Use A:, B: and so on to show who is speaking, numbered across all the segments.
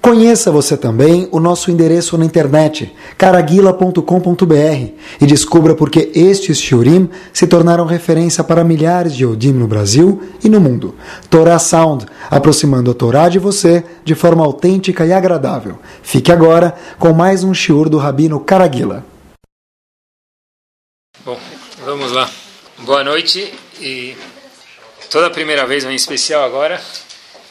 A: Conheça você também o nosso endereço na internet, caraguila.com.br, e descubra por que estes shiurim se tornaram referência para milhares de Yodim no Brasil e no mundo. Torah Sound, aproximando a Torá de você de forma autêntica e agradável. Fique agora com mais um shiur do Rabino Caraguila.
B: Bom, vamos lá. Boa noite e toda a primeira vez, em especial agora,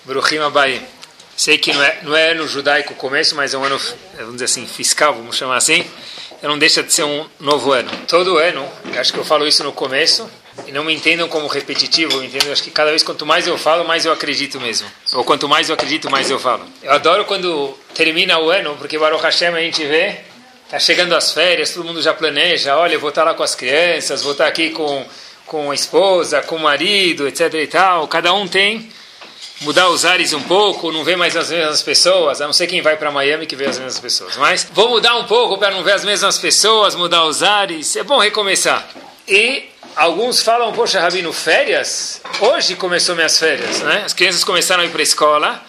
B: Bruhim Abai. Sei que não é, não é ano judaico começo, mas é um ano, vamos dizer assim, fiscal, vamos chamar assim. Não deixa de ser um novo ano. Todo ano, acho que eu falo isso no começo, e não me entendam como repetitivo, entendo, acho que cada vez quanto mais eu falo, mais eu acredito mesmo. Ou quanto mais eu acredito, mais eu falo. Eu adoro quando termina o ano, porque Baruch Hashem a gente vê, tá chegando as férias, todo mundo já planeja, olha, eu vou estar lá com as crianças, vou estar aqui com, com a esposa, com o marido, etc e tal. Cada um tem mudar os ares um pouco, não ver mais as mesmas pessoas, a não ser quem vai para Miami que vê as mesmas pessoas. Mas vou mudar um pouco para não ver as mesmas pessoas, mudar os ares, é bom recomeçar. E alguns falam, poxa, Rabino, férias? Hoje começou minhas férias, né? As crianças começaram a ir para a escola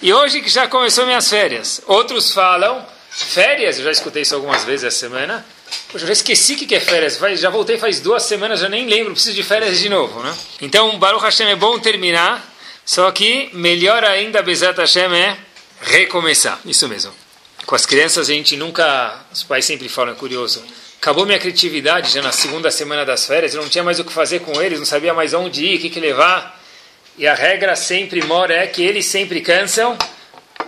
B: e hoje que já começou minhas férias. Outros falam, férias, eu já escutei isso algumas vezes essa semana, Poxa, eu já esqueci o que é férias. Já voltei faz duas semanas, já nem lembro. Preciso de férias de novo, né? Então, Baruch Hashem é bom terminar só que melhor ainda, Bezat Hashem, é recomeçar. Isso mesmo. Com as crianças a gente nunca, os pais sempre falam, é curioso, acabou minha criatividade já na segunda semana das férias, eu não tinha mais o que fazer com eles, não sabia mais onde ir, o que, que levar. E a regra sempre mora é que eles sempre cansam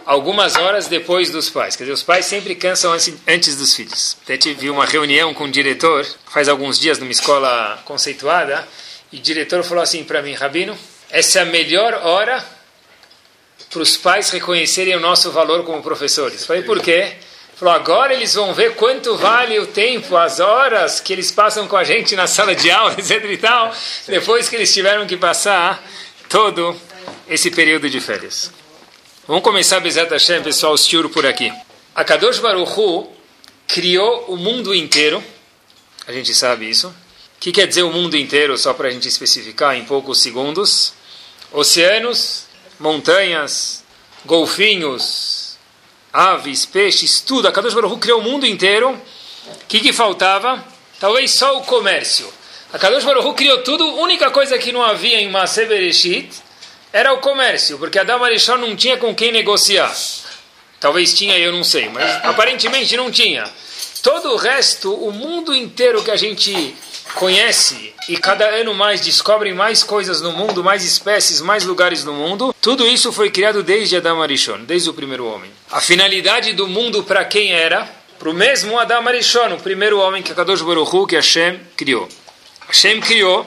B: algumas horas depois dos pais. Quer dizer, os pais sempre cansam antes dos filhos. Até tive uma reunião com o diretor, faz alguns dias, numa escola conceituada, e o diretor falou assim para mim, Rabino, essa é a melhor hora para os pais reconhecerem o nosso valor como professores. Falei, por quê? Falou, agora eles vão ver quanto vale o tempo, as horas que eles passam com a gente na sala de aula, etc e tal, depois que eles tiveram que passar todo esse período de férias. Vamos começar, Bezat Hashem, pessoal, o shiur por aqui. A Kadosh Baruch Hu criou o mundo inteiro, a gente sabe isso. O que quer dizer o mundo inteiro, só para a gente especificar em poucos segundos? Oceanos, montanhas, golfinhos, aves, peixes, tudo. A Kadosh Baruch Hu criou o mundo inteiro. O que, que faltava? Talvez só o comércio. A Kadosh Baruch Hu criou tudo. A única coisa que não havia em Maseh Bereshit era o comércio, porque Adam Arishon não tinha com quem negociar. Talvez tinha, eu não sei, mas aparentemente não tinha. Todo o resto, o mundo inteiro que a gente conhece e cada ano mais descobrem mais coisas no mundo, mais espécies, mais lugares no mundo. Tudo isso foi criado desde Adam Arishon, desde o primeiro homem. A finalidade do mundo para quem era? Para o mesmo Adam Arishon, o primeiro homem que Kadosh Baruch que Hashem criou. Hashem criou,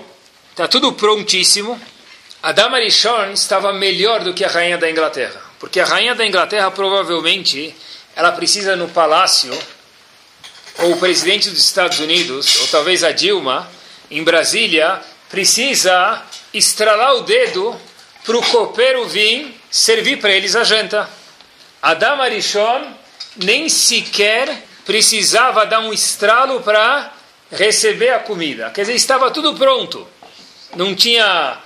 B: está tudo prontíssimo. Adam Arishon estava melhor do que a rainha da Inglaterra, porque a rainha da Inglaterra provavelmente ela precisa no palácio ou o presidente dos Estados Unidos, ou talvez a Dilma, em Brasília, precisa estralar o dedo para o copeiro vir servir para eles a janta. Adam Arishon nem sequer precisava dar um estralo para receber a comida. Quer dizer, estava tudo pronto. Não tinha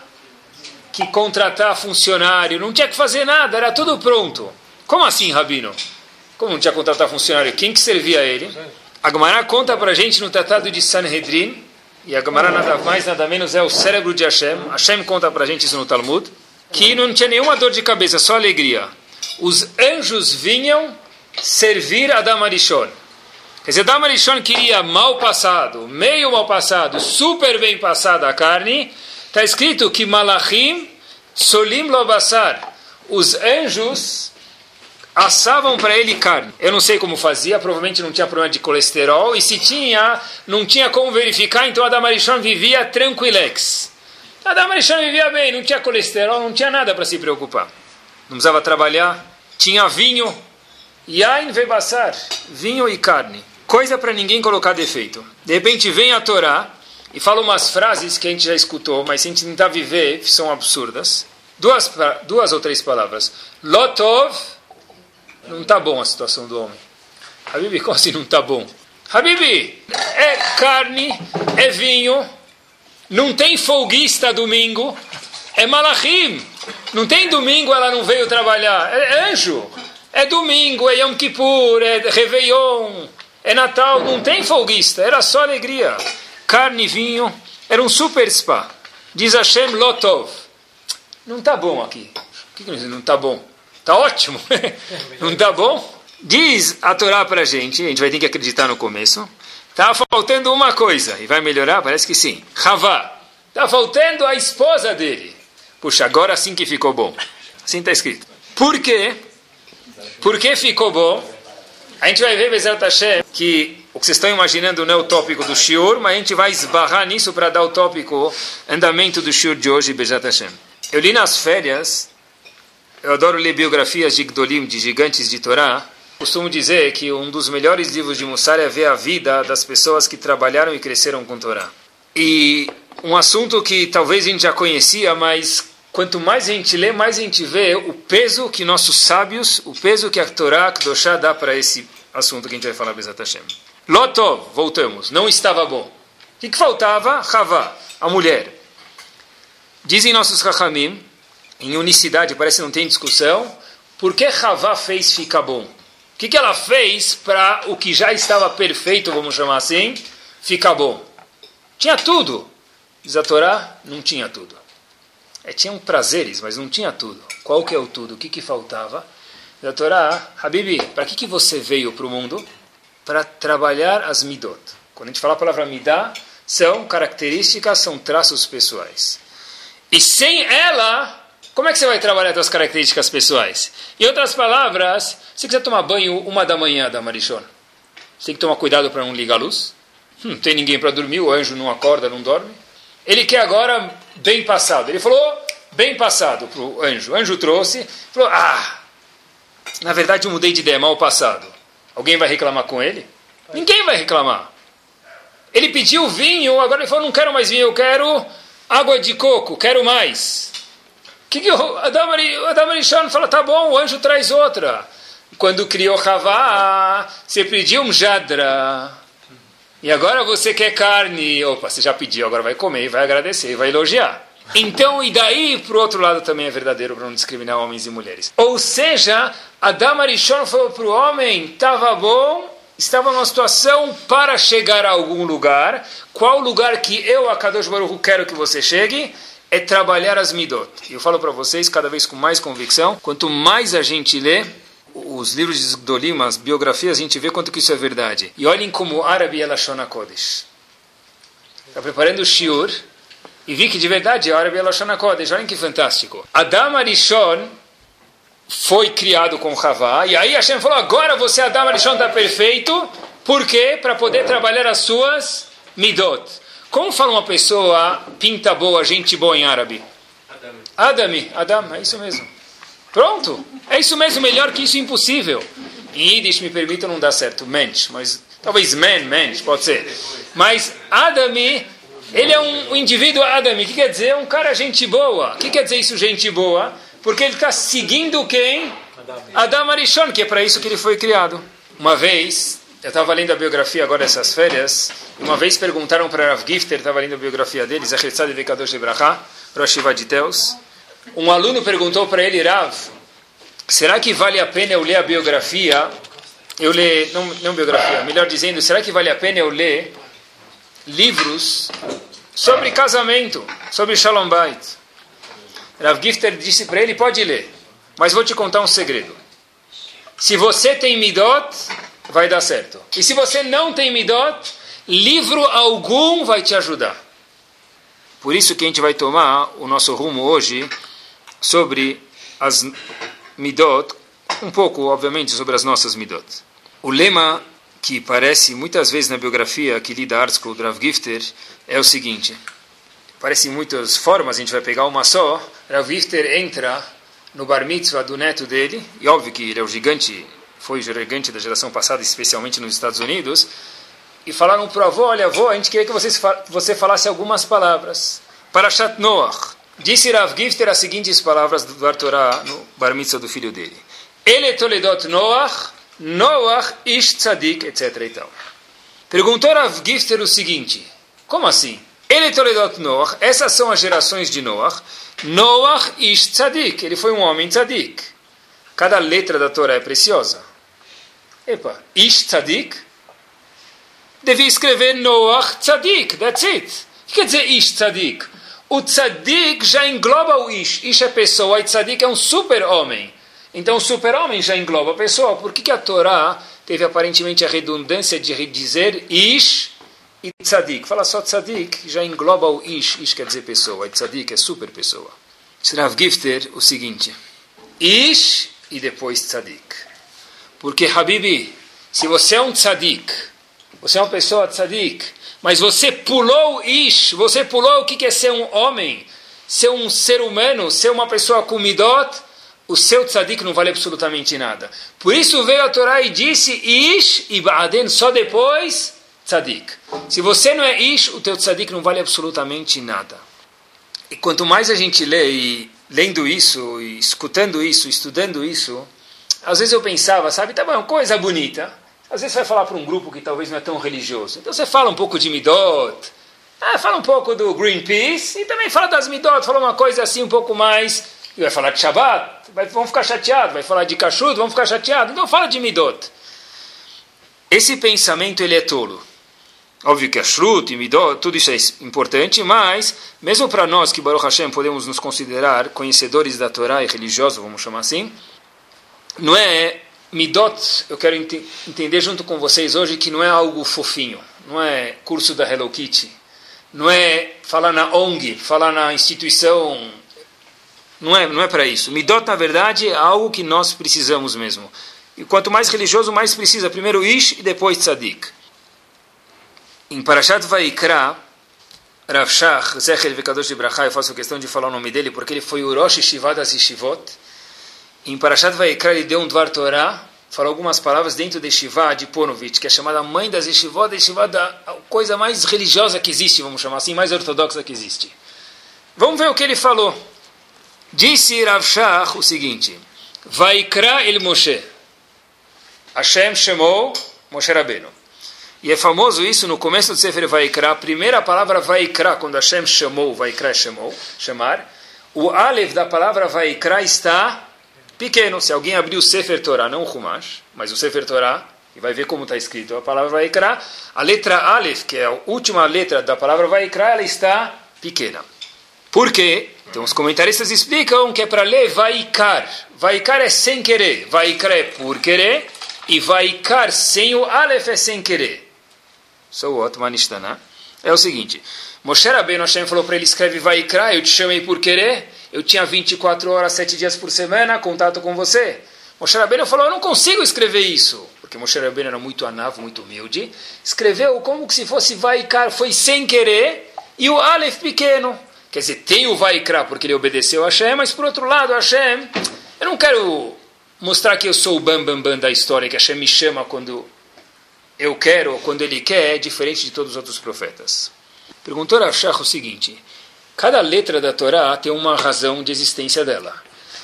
B: que contratar funcionário, não tinha que fazer nada, era tudo pronto. Como assim, Rabino? Como não tinha que contratar funcionário? Quem que servia a ele? A Gemara conta para a gente no Tratado de Sanhedrin, e a Gemara nada mais, nada menos é o cérebro de Hashem. Hashem conta para a gente isso no Talmud, que não tinha nenhuma dor de cabeça, só alegria. Os anjos vinham servir a Damarishon. Quer dizer, Damarishon queria mal passado, meio mal passado, super bem passada a carne. Está escrito que Malachim solim lobassar. Os anjos assavam para ele carne. Eu não sei como fazia, provavelmente não tinha problema de colesterol, e se tinha, não tinha como verificar, então Adamarichon vivia tranquilex. Adamarichon vivia bem, não tinha colesterol, não tinha nada para se preocupar. Não precisava trabalhar, tinha vinho, yain vebassar, vinho e carne. Coisa para ninguém colocar defeito. De repente vem a Torá e fala umas frases que a gente já escutou, mas se a gente tentar viver, são absurdas. Duas, duas ou três palavras. Lotov não está bom a situação do homem. Habibi, como assim não está bom? Habibi, é carne, é vinho, não tem folguista domingo, é malachim. Não tem domingo, ela não veio trabalhar. É, é anjo. É domingo, é Yom Kippur, é Réveillon, é Natal, não tem folguista, era só alegria. Carne vinho, era um super spa. Diz Hashem Lotov. Não está bom aqui. O que, que não está bom? Está ótimo. não está bom? Diz a Torá para a gente, a gente vai ter que acreditar no começo. Está faltando uma coisa, e vai melhorar? Parece que sim. Havá. Está faltando a esposa dele. Puxa, agora sim que ficou bom. Assim está escrito. Por quê? Por que ficou bom? A gente vai ver, Bezerra Hashem, que o que vocês estão imaginando não é o tópico do Shiur, mas a gente vai esbarrar nisso para dar o tópico andamento do Shiur de hoje, Bezerra Hashem. Eu li nas férias, eu adoro ler biografias de Gdolim, de gigantes de Torá. Costumo dizer que um dos melhores livros de Mussar é ver a vida das pessoas que trabalharam e cresceram com Torá. E um assunto que talvez a gente já conhecia, mas quanto mais a gente lê, mais a gente vê o peso que nossos sábios, o peso que a Torá Kedoshá dá para esse assunto que a gente vai falar, Bezat Hashem. Lotov, voltamos, não estava bom. O que, que faltava? Havá, a mulher. Dizem nossos Chachamim, em unicidade, parece que não tem discussão, por que Havá fez ficar bom? O que, que ela fez para o que já estava perfeito, vamos chamar assim, ficar bom? Tinha tudo. Diz a Torá, não tinha tudo. É, tinham prazeres, mas não tinha tudo. Qual que é o tudo? O que, que faltava? Da Torá, Habibi, para que, que você veio para o mundo? Para trabalhar as midot. Quando a gente fala a palavra midá, são características, são traços pessoais. E sem ela, como é que você vai trabalhar suas características pessoais? Em outras palavras, se quiser tomar banho uma da manhã da Marichona, você tem que tomar cuidado para não ligar a luz. Hum, não tem ninguém para dormir, o anjo não acorda, não dorme. Ele quer agora bem passado. Ele falou bem passado para o anjo. O anjo trouxe, falou: Ah, na verdade eu mudei de ideia, mal passado. Alguém vai reclamar com ele? Ninguém vai reclamar. Ele pediu vinho, agora ele falou: Não quero mais vinho, eu quero água de coco, quero mais. Que, que o Adam fala? Tá bom, o anjo traz outra. Quando criou Havá, você pediu um jadra. E agora você quer carne. Opa, você já pediu, agora vai comer, vai agradecer, vai elogiar. Então, e daí, para o outro lado, também é verdadeiro para não discriminar homens e mulheres. Ou seja, Adam Arishon falou para o homem: estava bom, estava numa situação para chegar a algum lugar. Qual lugar que eu, a Kadosh Baruch quero que você chegue? É trabalhar as midot. Eu falo para vocês, cada vez com mais convicção, quanto mais a gente lê, os livros de Gdolim, as biografias, a gente vê quanto que isso é verdade. E olhem como árabe é Lashon Kodesh. Está preparando o Shiur e vi que de verdade é árabe é Lashon Kodesh. Olhem que fantástico. Adam Arishon foi criado com Havá, e aí Hashem falou, agora você, Adam Arishon, está perfeito. Por quê? Para poder trabalhar as suas midot. Como fala uma pessoa pinta boa, gente boa em árabe? Adami. Adam, é isso mesmo. Pronto. É isso mesmo, melhor que isso, impossível. Em Yiddish, me permitam, não dá certo. Mensch, mas talvez men, mensch, pode ser. Mas Adami, ele é um, um indivíduo Adami. O que quer dizer? É um cara gente boa. O que quer dizer isso, gente boa? Porque ele está seguindo quem? Adam Arishon, que é para isso que ele foi criado. Uma vez, eu estava lendo a biografia agora essas férias, uma vez perguntaram para Rav Gifter, estava lendo a biografia deles, a de Vekadosh de Bracha, Rosh de Teus. Um aluno perguntou para ele, Rav, será que vale a pena eu ler a biografia? Eu ler, não, não biografia, melhor dizendo, será que vale a pena eu ler livros sobre casamento, sobre Shalom Bait? Rav Gifter disse para ele, pode ler, mas vou te contar um segredo. Se você tem midot, vai dar certo. E se você não tem midot, livro algum vai te ajudar. Por isso que a gente vai tomar o nosso rumo hoje sobre as midot, um pouco, obviamente, sobre as nossas midot. O lema que parece muitas vezes na biografia que li da Art School Rav Gifter é o seguinte: parece em muitas formas, a gente vai pegar uma só. Rav Gifter entra no bar mitzvah do neto dele, e óbvio que ele é o gigante, foi gigante da geração passada, especialmente nos Estados Unidos, e falaram para o avô: Olha, avô, a gente queria que você, você falasse algumas palavras. Para Noach. Disse Rav Gifter as seguintes palavras do Artorá no bar mitzvah do filho dele: Ele toledot Noach, Noach ish tzadik, etc. E tal. Perguntou Rav Gifter o seguinte: Como assim? Ele toledot Noach, essas são as gerações de Noach. Noach ish tzadik, ele foi um homem tzadik. Cada letra da Torá é preciosa. Epa, Ish Tzadik, devia escrever Noach Tzadik, that's it. O que quer dizer Ish Tzadik? O Tzadik já engloba o Ish. Ish é pessoa e Tzadik é um super-homem. Então o super-homem já engloba a pessoa. Por que, que a Torá teve aparentemente a redundância de dizer Ish e Tzadik? Fala só Tzadik, já engloba o Ish. Ish quer dizer pessoa, e Tzadik é super pessoa. Rav Gifter o seguinte: Ish e depois Tzadik. Porque, Habibi, se você é um Tzadik, você é uma pessoa Tzadik, mas você pulou Ish, você pulou o que é ser um homem, ser um ser humano, ser uma pessoa com midot, o seu tzadik não vale absolutamente nada. Por isso veio a Torá e disse Ish e Ba'aden, só depois tzadik. Se você não é Ish, o teu tzadik não vale absolutamente nada. E quanto mais a gente lê, e lendo isso, e escutando isso, estudando isso, às vezes eu pensava, sabe, tá bom, coisa bonita. Às vezes você vai falar para um grupo que talvez não é tão religioso. Então você fala um pouco de Midot, ah, fala um pouco do Greenpeace e também fala das Midot, fala uma coisa assim um pouco mais. E vai falar de Shabbat, vai, vão ficar chateados. Vai falar de Kashrut, vão ficar chateados. Então fala de Midot. Esse pensamento ele é tolo. Óbvio que a Shrut e Midot, tudo isso é importante, mas mesmo para nós que Baruch Hashem podemos nos considerar conhecedores da Torá e religiosos, vamos chamar assim, não é Midot, eu quero ent entender junto com vocês hoje que não é algo fofinho, não é curso da Hello Kitty, não é falar na ONG, falar na instituição, não é, não é para isso. Midot, na verdade, é algo que nós precisamos mesmo. E quanto mais religioso, mais precisa. Primeiro Ish e depois Tzadik. Em Parashat Vaikra, Rav Shach, Zecher Vekadosh de Brachá, eu faço questão de falar o nome dele, porque ele foi o Rosh das Yeshivot, em Parashat Vaikra ele deu um Dvar Torah, falou algumas palavras dentro de Shiva de Ponovitch, que é chamada mãe das Yeshivot, da Yeshiva da coisa mais religiosa que existe, vamos chamar assim, mais ortodoxa que existe. Vamos ver o que ele falou. Disse Rav Shach o seguinte, Vaikra el Moshe. Hashem chamou Moshe Rabbeinu. E é famoso isso no começo do Sefer Vaikra, a primeira palavra Vaikra, quando Hashem chamou, Vaikra chamou, chamar, o Aleph da palavra Vaikra está pequeno. Se alguém abrir o Sefer Torah, não o Humash, mas o Sefer Torah, e vai ver como está escrito a palavra Vaikra, a letra Aleph, que é a última letra da palavra Vaikra, ela está pequena. Por quê? Então os comentaristas explicam que é para ler Vaikar. Vaikar é sem querer, Vaikra é por querer, e Vaikar sem o Aleph é sem querer. So what, Manishtana? É o seguinte, Moshe Rabbeinu Hashem falou para ele, escreve Vaikra, eu te chamei por querer, eu tinha 24 horas, 7 dias por semana, contato com você. Moshe Rabbeinu falou, eu não consigo escrever isso. Porque Moshe Rabbeinu era muito anavo, muito humilde. Escreveu como se fosse Vaikar, foi sem querer, e o Aleph pequeno. Quer dizer, tem o Vaikra porque ele obedeceu a Hashem, mas por outro lado, Hashem, eu não quero mostrar que eu sou o bambambam bam, bam da história, que Hashem me chama quando eu quero ou quando ele quer, é diferente de todos os outros profetas. Perguntou Rashach o seguinte, Cada letra da Torá tem uma razão de existência dela.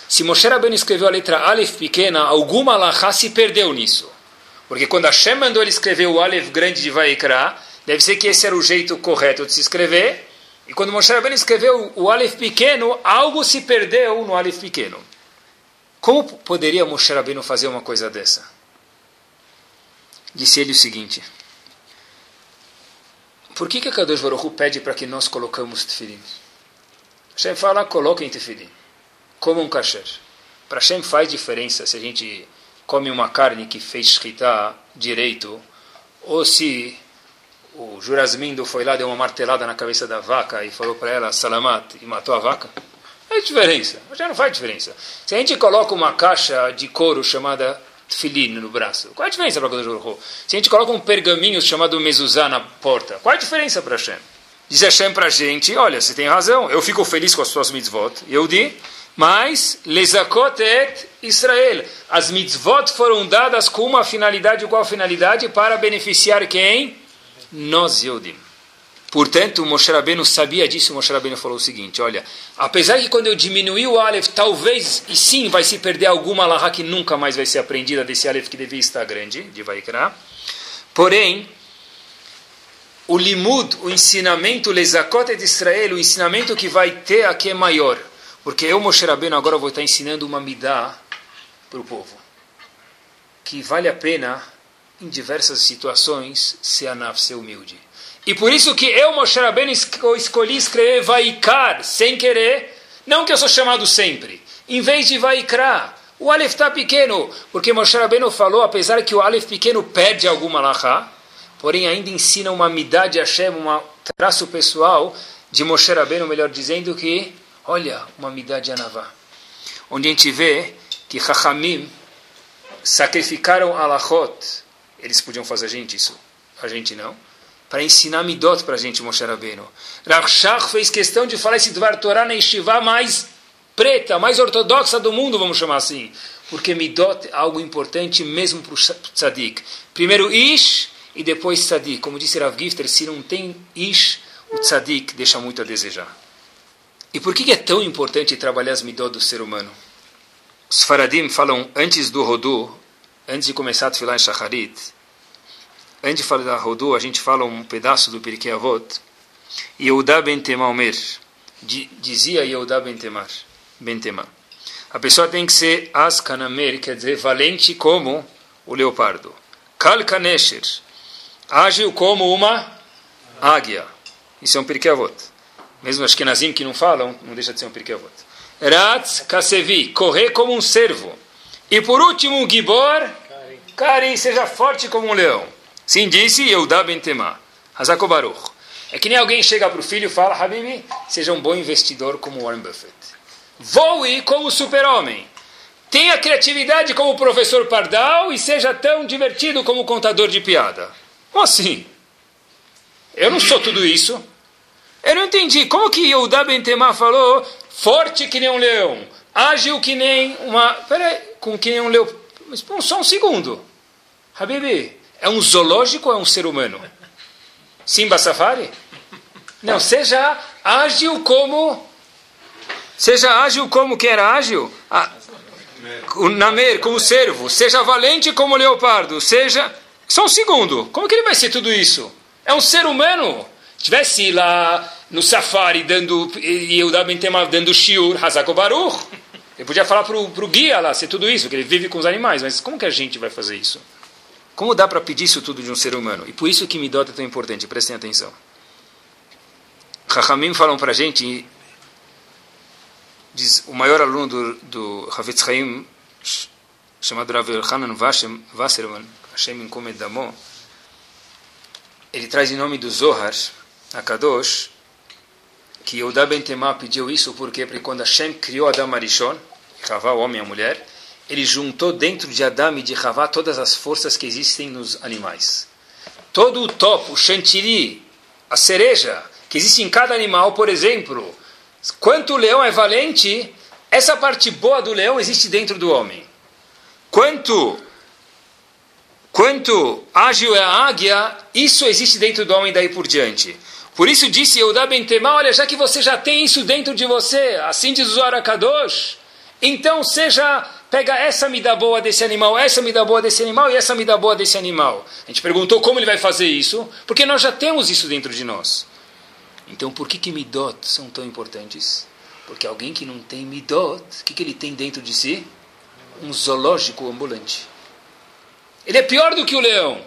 B: Se Moshe Rabbeinu escreveu a letra Aleph pequena, alguma alahá se perdeu nisso. Porque quando Hashem mandou ele escrever o Aleph grande de Vaikra, deve ser que esse era o jeito correto de se escrever. E quando Moshe Rabbeinu escreveu o Aleph pequeno, algo se perdeu no Aleph pequeno. Como poderia Moshe Rabbeinu fazer uma coisa dessa? Disse ele o seguinte. Por que, que a Kadosh Baruch pede para que nós colocamos tefilim? Hashem fala, coloquem tefilim. Como um kasher. Para Hashem faz diferença se a gente come uma carne que fez shkita direito, ou se o Jurasmindo foi lá, deu uma martelada na cabeça da vaca e falou para ela, salamat, e matou a vaca. É diferença. Já não faz diferença. Se a gente coloca uma caixa de couro chamada tefilin no braço. Qual é a diferença para Kadosh Baruch Se a gente coloca um pergaminho chamado mezuzá na porta, qual é a diferença para Hashem? Diz Hashem para a gente, olha, você tem razão, eu fico feliz com as suas mitzvot, Yehudi, mas lezakot et Israel. As mitzvot foram dadas com uma finalidade, qual finalidade? Para beneficiar quem? Nós, Yehudim. Portanto, Moshe Rabbeinu sabia disso, Moshe Rabbeinu falou o seguinte, olha, apesar que quando eu diminuir o Aleph, talvez, e sim, vai se perder alguma Laha que nunca mais vai ser aprendida desse Aleph que devia estar grande, de Vaikra, porém, o limud, o ensinamento, o lezakot de Israel, o ensinamento que vai ter aqui é maior, porque eu, Moshe Rabbeinu, agora vou estar ensinando uma midah para o povo. Que vale a pena, em diversas situações, ser anaf, ser humilde. E por isso que eu, Moshe Rabbeinu, escolhi escrever Vaikar, sem querer, não que eu sou chamado sempre. Em vez de Vaikra, o Aleph está pequeno, porque Moshe Rabbeinu falou, apesar que o Aleph pequeno perde alguma lahá, porém ainda ensina uma midá de Hashem, um traço pessoal de Moshe Rabbeinu, melhor dizendo, que, olha, uma midá de Anavá. Onde a gente vê que Chachamim sacrificaram alachot, eles podiam fazer a gente isso, a gente não, para ensinar midot para a gente, Moshe Rabbeinu. Rav fez questão de falar esse Dvar Torah na Yeshiva mais preta, mais ortodoxa do mundo, vamos chamar assim. Porque midot é algo importante mesmo para o tzadik. Primeiro ish e depois tzadik. Como disse Rav Gifter, se não tem ish, o tzadik deixa muito a desejar. E por que é tão importante trabalhar as midot do ser humano? Os faradim falam antes do Rodu, antes de começar a filar em Shacharit, antes de falar Rodu, a gente fala um pedaço do Pirkei Avot. Yehuda ben Temaomer, dizia Yehuda ben Temar, ben Temar. A pessoa tem que ser askanamer, quer dizer, valente como o leopardo. Kalkanesher, ágil como uma águia. Isso é um Pirkei Avot. Mesmo as Kenazim que não falam, não deixa de ser um Pirkei. Ratz kasevi, correr como um cervo. E por último, Gibor, Kari, seja forte como um leão. Sim disse Yehuda ben Temá. Hazako Baruch. É que nem alguém chega para o filho e fala, Habibi, seja um bom investidor como Warren Buffett. Voe como super-homem. Tenha criatividade como o professor Pardal e seja tão divertido como o contador de piada. Como assim? Eu não sou tudo isso. Eu não entendi. Como que Yehuda Ben Temá falou forte que nem um leão, ágil que nem uma... Peraí, com que nem um leão... Mas só um segundo. Habibi, é um zoológico ou é um ser humano? Simba Safari? Não, seja ágil como... Seja ágil como quem era ágil. Ah, o Namer, como servo. Seja valente como o leopardo. Seja... Só um segundo. Como que ele vai ser tudo isso? É um ser humano. Tivesse lá no safari dando e eu dando shiur, Hazako Baruch. Ele podia falar para o guia lá, ser tudo isso, que ele vive com os animais, mas como que a gente vai fazer isso? Como dá para pedir isso tudo de um ser humano? E por isso que Midot é tão importante, prestem atenção. Chachamim falam para a gente, diz o maior aluno do, do Havetz Chaim, chamado Rav Hanan Wasserman, Hashem Inkomed Damo, ele traz em nome do Zohar, a Kadosh, que Yehuda Ben Temá pediu isso porque, porque quando Hashem criou Adam Arishon, Havá, o homem e a mulher, ele juntou dentro de Adam e de Havá todas as forças que existem nos animais. Todo o topo, o chantilly, a cereja, que existe em cada animal, por exemplo, quanto o leão é valente, essa parte boa do leão existe dentro do homem. Quanto quanto ágil é a águia, isso existe dentro do homem daí por diante. Por isso disse Yehuda Ben Temá, olha, já que você já tem isso dentro de você, assim diz o Arakadosh, então seja pega essa me dá boa desse animal, essa me dá boa desse animal e essa me dá boa desse animal. A gente perguntou como ele vai fazer isso, porque nós já temos isso dentro de nós. Então por que que midot são tão importantes? Porque alguém que não tem midot, o que, que ele tem dentro de si? Um zoológico ambulante. Ele é pior do que o leão,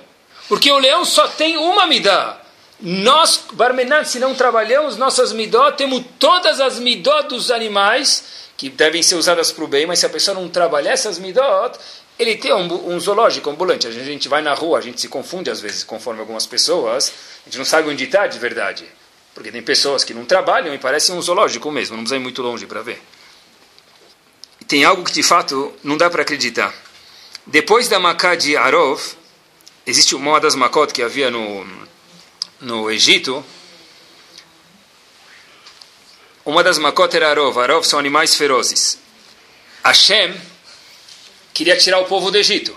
B: porque o leão só tem uma midá. Nós, Barmenat, se não trabalhamos nossas midot, temos todas as midot dos animais que devem ser usadas para o bem, mas se a pessoa não trabalhar essas midot, ele tem um, um zoológico ambulante. A gente, vai na rua, a gente se confunde às vezes, conforme algumas pessoas, a gente não sabe onde está de verdade. Porque tem pessoas que não trabalham e parece um zoológico mesmo, não precisa ir muito longe para ver. Tem algo que de fato não dá para acreditar. Depois da Macá de Arov, existe uma das Makot que havia no, no Egito, uma das makot era Arov. Arov são animais ferozes. Hashem queria tirar o povo do Egito.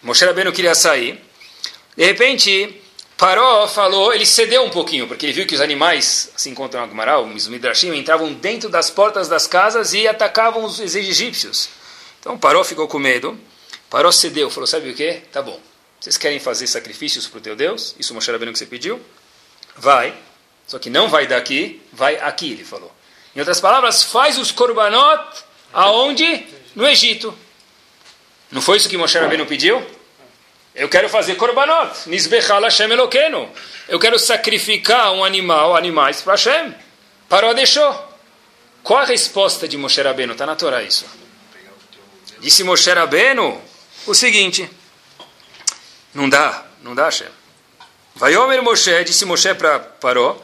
B: Moshe Rabbeinu queria sair. De repente, Paró falou, ele cedeu um pouquinho, porque ele viu que os animais, assim encontram Agmaral, os Midrashim, entravam dentro das portas das casas e atacavam os egípcios. Então Paró ficou com medo. Paró cedeu, falou, sabe o que? Tá bom. Vocês querem fazer sacrifícios para o teu Deus? Isso Moshe Rabbeinu que você pediu? Vai. Só que não vai daqui, vai aqui, ele falou. Em outras palavras, faz os korbanot aonde? No Egito. Não foi isso que Moshe Rabbeinu pediu? Eu quero fazer korbanot, nisbechal Hashem Eloqueno. Eu quero sacrificar um animal, animais para Hashem. Parou, deixou. Qual a resposta de Moshe Rabbeinu? Está na Torá isso. Disse Moshe Rabbeinu o seguinte. Não dá, não dá, Hashem. Vai Omer Moshe, disse Moshe para Paró,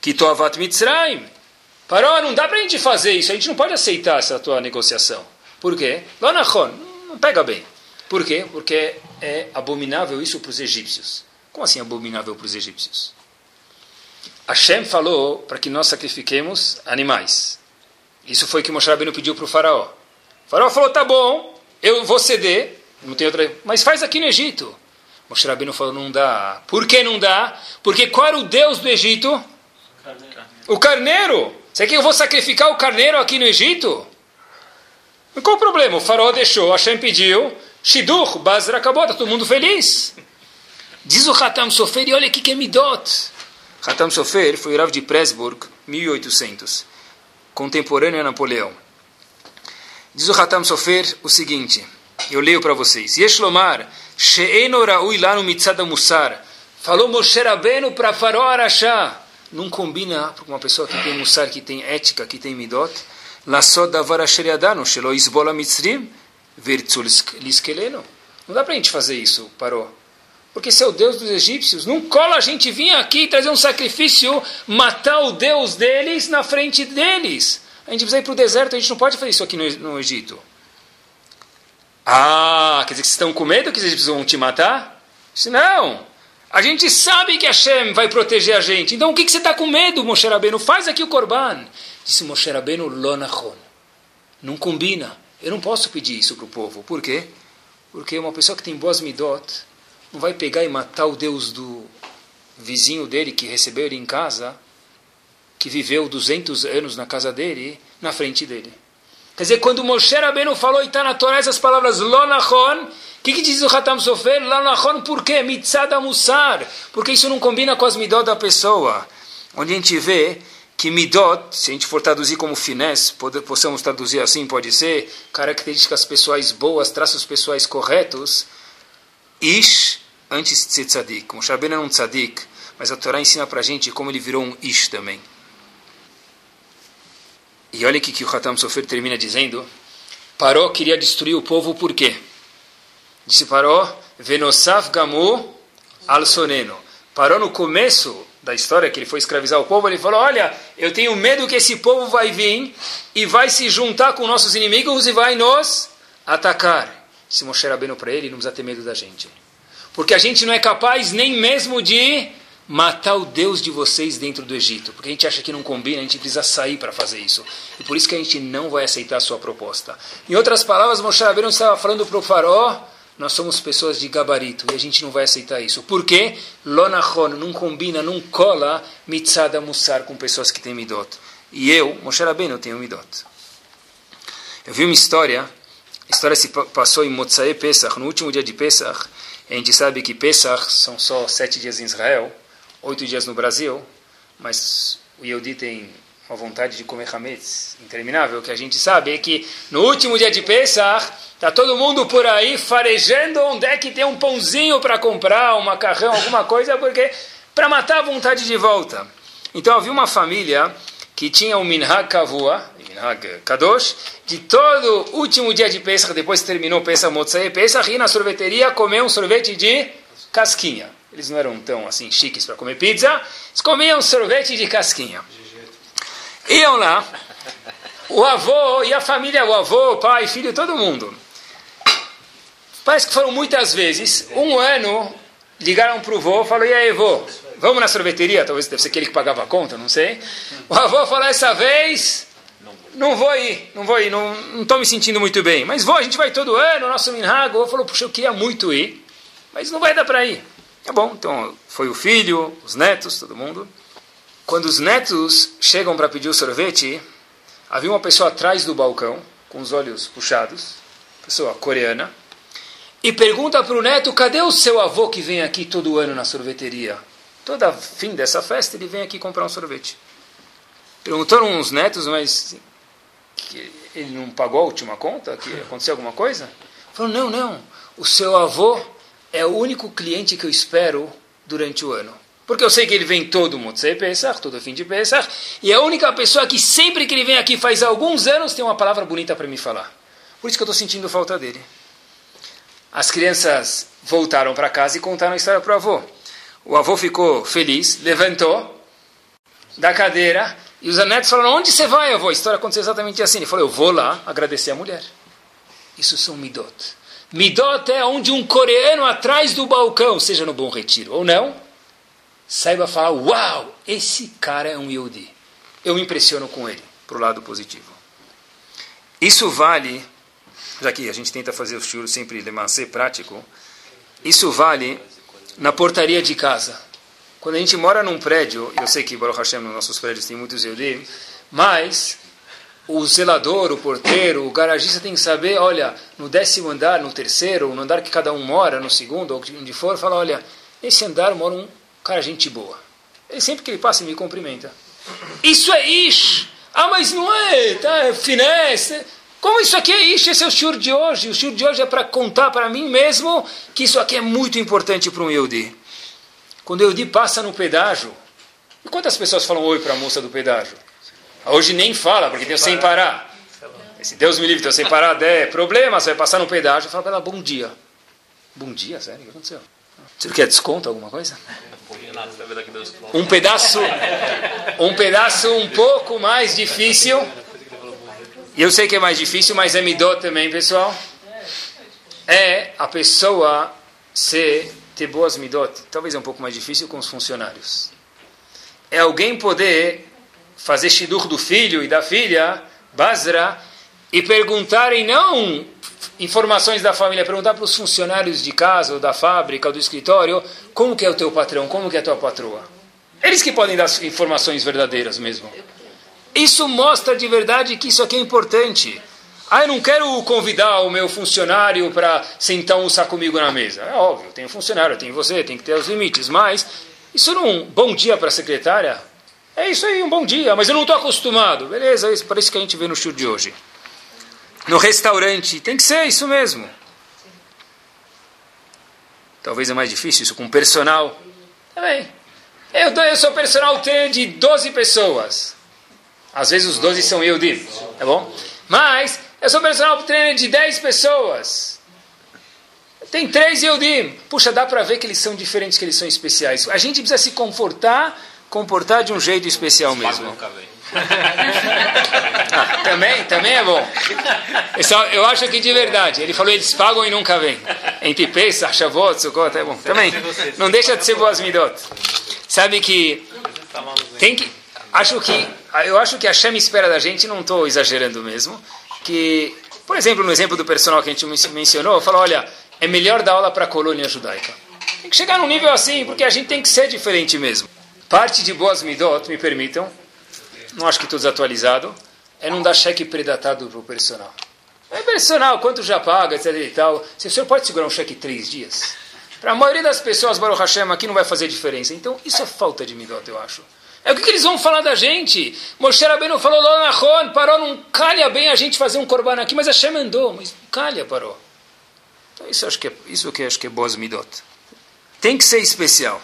B: ki toavat mitzrayim. Paró, não dá para a gente fazer isso, a gente não pode aceitar essa tua negociação. Por quê? Lo nachon, não pega bem. Por quê? Porque é abominável isso para os egípcios. Como assim abominável para os egípcios? Hashem falou para que nós sacrifiquemos animais. Isso foi o que Moshe Rabbeinu pediu para o faraó. O faraó falou, tá bom, eu vou ceder, não tem outra, mas faz aqui no Egito. Moshe Rabbeinu falou, não dá. Por que não dá? Porque qual era o Deus do Egito? Carneiro. O carneiro. Você quer que eu vou sacrificar o carneiro aqui no Egito? qual o problema? O faraó deixou, Hashem pediu, Shidur, Bazra acabou, está todo mundo feliz. Diz o Hatam Sofer, e olha aqui que é Midot. Hatam Sofer foi o Rav de Presburg, 1800, contemporâneo a Napoleão. Diz o Hatam Sofer o seguinte, eu leio para vocês. Yeshlomar, She'eno Ra'ui lá no Mitzada Musar. Falou Moshe Rabbeinu para Faró Arashá. Não combina com uma pessoa que tem Musar, que tem ética, que tem Midot. Lassod Davar Asher Yadanu, Shelo Isbola Mitzrim, Vertzul Liskeleno. Não dá para a gente fazer isso, Paró. Porque se é o Deus dos egípcios, não cola a gente vir aqui trazer um sacrifício, matar o Deus deles na frente deles. A gente precisa ir para o deserto, a gente não pode fazer isso aqui no, no Egito. Ah, quer dizer que vocês estão com medo que os egípcios vão te matar? Disse, não. A gente sabe que Hashem vai proteger a gente. Então o que, que você está com medo, Moshe Rabbeinu? Faz aqui o Corban. Disse Moshe Rabbeinu, Lonachon. Não combina. Eu não posso pedir isso para o povo. Por quê? Porque uma pessoa que tem boas midot, não vai pegar e matar o Deus do vizinho dele que recebeu ele em casa, que viveu 200 anos na casa dele, na frente dele. Quer dizer, quando Moshe Rabbeinu falou e está na Torá essas palavras Lonachon, o que, que diz o Hatam Sofer? Lonachon por quê? Mitzada Musar. Porque isso não combina com as midot da pessoa. Onde a gente vê que midot, se a gente for traduzir como finesse, possamos traduzir assim, pode ser, características pessoais boas, traços pessoais corretos, ish antes de ser tzadik. Moshe Rabbeinu era um tzadik, mas a Torá ensina para gente como ele virou um ish também. E olha que, que o Hatam Sofer termina dizendo, Paró queria destruir o povo por quê? Disse Paró, Venosaf Gamu al Soneno. Paró no começo da história que ele foi escravizar o povo, ele falou, olha, eu tenho medo que esse povo vai vir e vai se juntar com nossos inimigos e vai nos atacar. Se Moshe Rabbeinu para ele, não precisa ter medo da gente. Porque a gente não é capaz nem mesmo de matar o Deus de vocês dentro do Egito. Porque a gente acha que não combina, a gente precisa sair para fazer isso. E por isso que a gente não vai aceitar a sua proposta. Em outras palavras, Moshe Rabbeinu estava falando para o faraó, nós somos pessoas de gabarito e a gente não vai aceitar isso. Por quê? Lonachon não combina, não cola mitzada musar com pessoas que têm midot. E eu, Moshe Rabbeinu, tenho midot. Eu vi uma história, a história se passou em Motzae Pesach, no último dia de Pesach. A gente sabe que Pesach são só sete dias em Israel, oito dias no Brasil, mas o Yehudi tem uma vontade de comer hametz interminável, que a gente sabe é que no último dia de Pesach, está todo mundo por aí farejando onde é que tem um pãozinho para comprar, um macarrão, alguma coisa, porque para matar a vontade de volta. Então havia uma família que tinha um minhag kavua, minhag kadosh, de todo último dia de Pesach, depois terminou Pesach Motzai, Pesach, ir na sorveteria comer um sorvete de casquinha. Eles não eram tão assim chiques para comer pizza, eles comiam sorvete de casquinha. Iam lá, o avô e a família, o avô, pai, filho, todo mundo. Parece que foram muitas vezes. Um ano, ligaram para o avô e falaram, e aí, avô, vamos na sorveteria? Talvez deve ser aquele que pagava a conta, não sei. O avô falou, essa vez, não vou ir, não vou ir, não estou me sentindo muito bem. Mas vou, a gente vai todo ano, nosso minhago. O avô falou, puxa, eu queria muito ir, mas não vai dar para ir. Tá bom, então foi o filho, os netos, todo mundo. Quando os netos chegam para pedir o sorvete, havia uma pessoa atrás do balcão, com os olhos puxados, pessoa coreana, e pergunta para o neto: cadê o seu avô que vem aqui todo ano na sorveteria? Toda fim dessa festa ele vem aqui comprar um sorvete. Perguntaram uns netos, mas ele não pagou a última conta? Que aconteceu alguma coisa? Falou, não, não. O seu avô é o único cliente que eu espero durante o ano. Porque eu sei que ele vem todo Motzei Pesach, todo fim de Pesach, e é a única pessoa que sempre que ele vem aqui faz alguns anos tem uma palavra bonita para me falar. Por isso que eu estou sentindo falta dele. As crianças voltaram para casa e contaram a história para o avô. O avô ficou feliz, levantou da cadeira e os netos falaram: Onde você vai, avô? A história aconteceu exatamente assim. Ele falou: Eu vou lá agradecer a mulher. Isso são midot. Midot é onde um coreano atrás do balcão, seja no Bom Retiro ou não, saiba falar: Uau, esse cara é um Yodi. Eu me impressiono com ele, para o lado positivo. Isso vale, já que a gente tenta fazer o shur sempre ser prático, isso vale na portaria de casa. Quando a gente mora num prédio, eu sei que Baruch Hashem nos nossos prédios tem muitos Yehudim, mas o zelador, o porteiro, o garagista tem que saber, olha, no décimo andar, no terceiro, no andar que cada um mora, no segundo, ou onde for, fala, olha, nesse andar mora um cara gente boa. Ele sempre que ele passa, me cumprimenta. Isso é ish! Ah, mas não é, tá, é finesse. Como isso aqui é ish? Esse é o shur de hoje. O shur de hoje é para contar para mim mesmo que isso aqui é muito importante para um Yehudi. Quando o Yehudi passa no pedágio, e quantas pessoas falam oi para a moça do pedágio? Hoje nem fala, porque tem sem parar. Se Deus me livre, tem sem parar, der problema, você vai passar no pedágio, fala para ela bom dia. Bom dia, sério? O que aconteceu? Você quer desconto, alguma coisa? Um pedaço, um pedaço um pouco mais difícil. E eu sei que é mais difícil, mas é midot também, pessoal. É a pessoa ser, ter boas midot. Talvez é um pouco mais difícil com os funcionários. É alguém poder fazer shidur do filho e da filha, Basra, e perguntarem não informações da família, perguntar para os funcionários de casa, ou da fábrica, ou do escritório, como que é o teu patrão, como que é a tua patroa. Eles que podem dar informações verdadeiras mesmo. Isso mostra de verdade que isso aqui é importante. Ah, eu não quero convidar o meu funcionário para sentar saco comigo na mesa. É óbvio, tem um funcionário, tem você, tem que ter os limites. Mas isso não um bom dia para a secretária? É isso aí, um bom dia, mas eu não estou acostumado. Beleza, é parece que a gente vê no show de hoje no restaurante. Tem que ser isso mesmo. Talvez é mais difícil isso com personal. Também. Eu, eu sou personal de 12 pessoas. Às vezes os 12 são eu, de, tá bom? Mas eu sou personal trainer de 10 pessoas. Tem três Eudim. Puxa, dá para ver que eles são diferentes, que eles são especiais. A gente precisa se comportar, comportar de um jeito especial mesmo. Ah, também, também é bom. Pessoal, eu acho que de verdade. Ele falou, eles pagam e nunca vêm. Entre Pesach, Shavuot, Sukkot, é bom. Também, não deixa de ser boas midot. Sabe que tem que... Acho que... Eu acho que a Shem espera da gente, não estou exagerando mesmo, que, por exemplo, no exemplo do personal que a gente mencionou, fala, olha, é melhor dar aula para a colônia judaica. Tem que chegar num nível assim, porque a gente tem que ser diferente mesmo. Parte de boas midot, me permitam, não acho que estou desatualizado, é não dar cheque predatado para o personal. É personal, quanto já paga, etc e tal. Se o senhor pode segurar um cheque três dias? Para a maioria das pessoas, Baruch Hashem, aqui não vai fazer diferença. Então, isso é falta de midot, eu acho. É o que, que eles vão falar da gente. Moshe Rabbeinu falou lá na Ron, parou, não calha bem a gente fazer um corban aqui, mas Hashem mandou, mas calha, parou. Então, isso, acho que é, isso que acho que é boas midot. Tem que ser especial.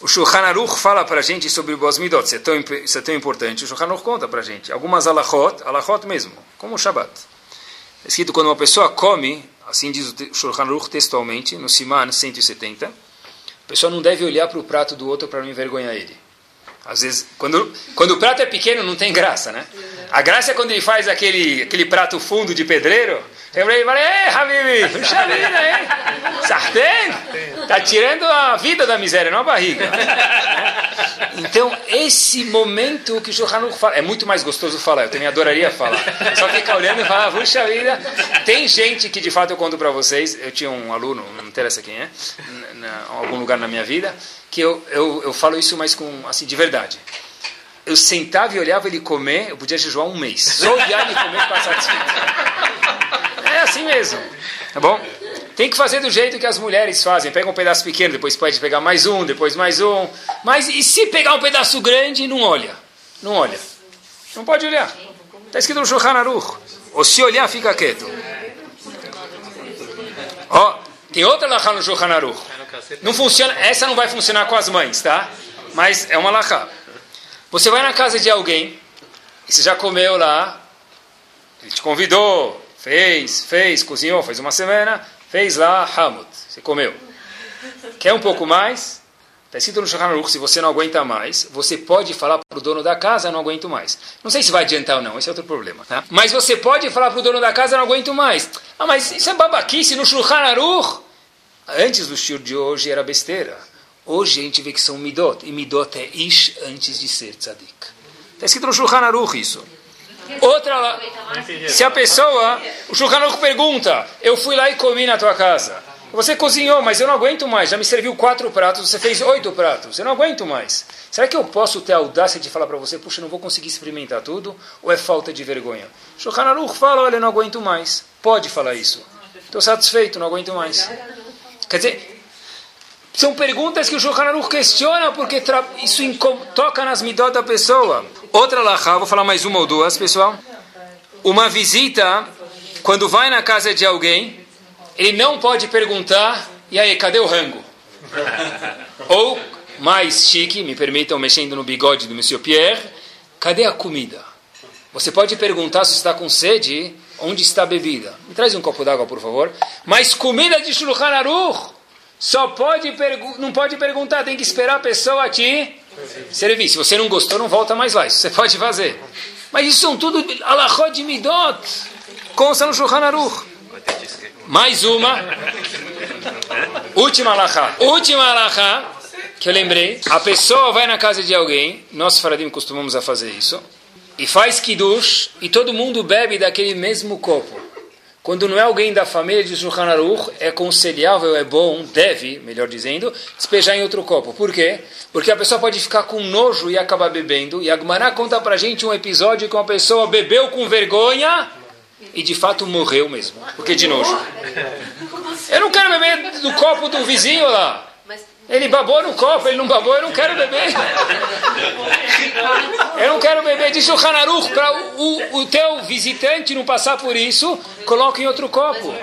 B: O Shulchan Aruch fala para a gente sobre o Bos Midot, isso é, tão, isso é tão importante. O Shulchan Aruch conta para a gente algumas alachot, alachot mesmo, como o Shabbat. É escrito quando uma pessoa come, assim diz o Shulchan Aruch textualmente, no Siman 170, a pessoa não deve olhar para o prato do outro para não envergonhar ele. Às vezes, quando, quando o prato é pequeno, não tem graça, né? A graça é quando ele faz aquele, aquele prato fundo de pedreiro, Lembrei, falei, ei, Habibi, puxa vida, hein? Sartén? Tá tirando a vida da miséria, não a barriga. Então, esse momento que o Shulchan fala, é muito mais gostoso falar, eu também adoraria falar. Só ficar olhando e falar, puxa vida. Tem gente que, de fato, eu conto para vocês, eu tinha um aluno, não interessa quem é, em algum lugar na minha vida, que eu, eu, eu falo isso, mas com, assim, de verdade eu sentava e olhava ele comer, eu podia jejuar um mês. Só olhar ele comer e ficar satisfeito assim mesmo. Tá bom? Tem que fazer do jeito que as mulheres fazem. Pega um pedaço pequeno, depois pode pegar mais um, depois mais um. Mas e se pegar um pedaço grande, não olha? Não olha. Não pode olhar. Está escrito no Shulchan Aruch. Ou se olhar, fica quieto. Ó, tem outra lacha no Shulchan Aruch. Não funciona, essa não vai funcionar com as mães, tá? Mas é uma lacha. Você vai na casa de alguém, você já comeu lá, ele te convidou, fez, fez, cozinhou, fez uma semana, fez lá Hamut, você comeu. Quer um pouco mais? Está escrito no Shulchan Aruch, se você não aguenta mais, você pode falar para o dono da casa, não aguento mais. Não sei se vai adiantar ou não, esse é outro problema. Tá? Mas você pode falar para o dono da casa, não aguento mais. Ah, mas isso é babaquice no Shulchan Aruch. Antes do shur de hoje era besteira. Hoje a gente vê que são midot, e midot é ish antes de ser tzadik. Está escrito no Shulchan Aruch isso. Outra, se a pessoa, o Shulchan pergunta, eu fui lá e comi na tua casa. Você cozinhou, mas eu não aguento mais. Já me serviu quatro pratos, você fez oito pratos. Eu não aguento mais. Será que eu posso ter a audácia de falar para você, puxa, não vou conseguir experimentar tudo? Ou é falta de vergonha? Shulchan Aruch fala, olha, não aguento mais. Pode falar isso. Estou satisfeito, não aguento mais. Quer dizer, são perguntas que o Shulchan Aruch questiona porque isso toca nas midot da pessoa. Outra lahá, vou falar mais uma ou duas, pessoal. Uma visita, quando vai na casa de alguém ele não pode perguntar, e aí, cadê o rango? Ou, mais chique, me permitam mexendo no bigode do Monsieur Pierre, cadê a comida? Você pode perguntar se está com sede, onde está a bebida? Me traz um copo d'água, por favor. Mas comida de Shulchan Aruch, só pode não pode perguntar, tem que esperar a pessoa te servir. Se você não gostou, não volta mais lá. Isso você pode fazer. Mas isso são tudo alachot de midot. Consta no Shulchan Aruch. Mais uma. Última alahá. Última alahá que eu lembrei. A pessoa vai na casa de alguém, nós faradim costumamos a fazer isso, e faz kiddush, e todo mundo bebe daquele mesmo copo. Quando não é alguém da família de Shulchan Aruch, é aconselhável, é bom, deve, melhor dizendo, despejar em outro copo. Por quê? Porque a pessoa pode ficar com nojo e acabar bebendo. E a Gmará conta pra gente um episódio que uma pessoa bebeu com vergonha e de fato morreu mesmo. Porque de nojo. Eu não quero beber do copo do vizinho lá. Ele babou no copo, ele não babou, eu não quero beber. Eu não quero beber. Disse o Hanaruch, para o, o teu visitante não passar por isso, coloque em outro copo.